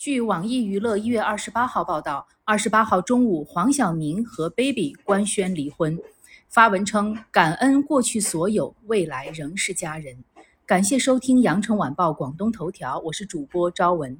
据网易娱乐一月二十八号报道，二十八号中午，黄晓明和 Baby 官宣离婚。发文称：“感恩过去所有，未来仍是家人。”感谢收听羊城晚报广东头条，我是主播朝文。